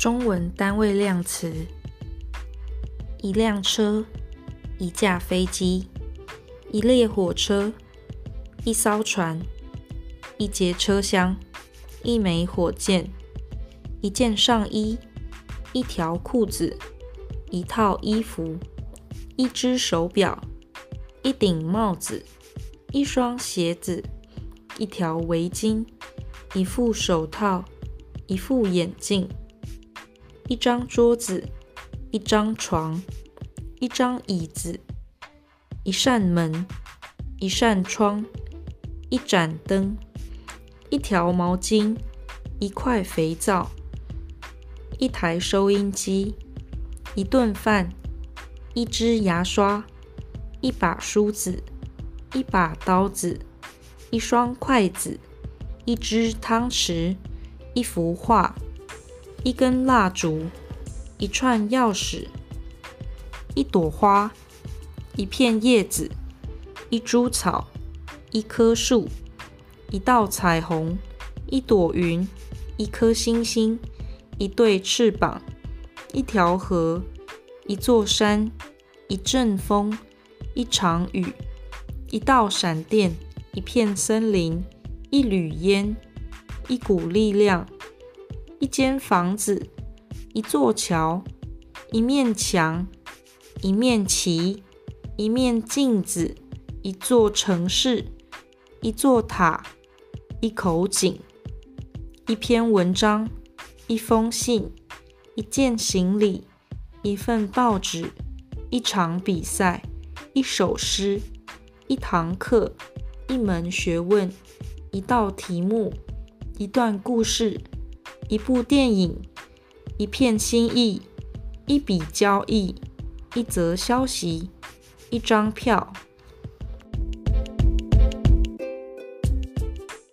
中文单位量词：一辆车，一架飞机，一列火车，一艘船，一节车厢，一枚火箭，一件上衣，一条裤子，一套衣服，一只手表，一顶帽子，一双鞋子，一条围巾，一副手套，一副眼镜。一张桌子，一张床，一张椅子，一扇门，一扇窗，一盏灯，一条毛巾，一块肥皂，一台收音机，一顿饭，一支牙刷，一把梳子，一把刀子，一双筷子，一只汤匙，一幅画。一根蜡烛，一串钥匙，一朵花，一片叶子，一株草，一棵树，一道彩虹，一朵云，一颗星星，一对翅膀，一条河，一座山，一阵风，一场雨，一道闪电，一片森林，一缕烟，一股力量。一间房子，一座桥，一面墙，一面旗，一面镜子，一座城市，一座塔，一口井，一篇文章，一封信，一件行李，一份报纸，一场比赛，一首诗，一堂课，一门学问，一道题目，一段故事。一部电影，一片心意，一笔交易，一则消息，一张票。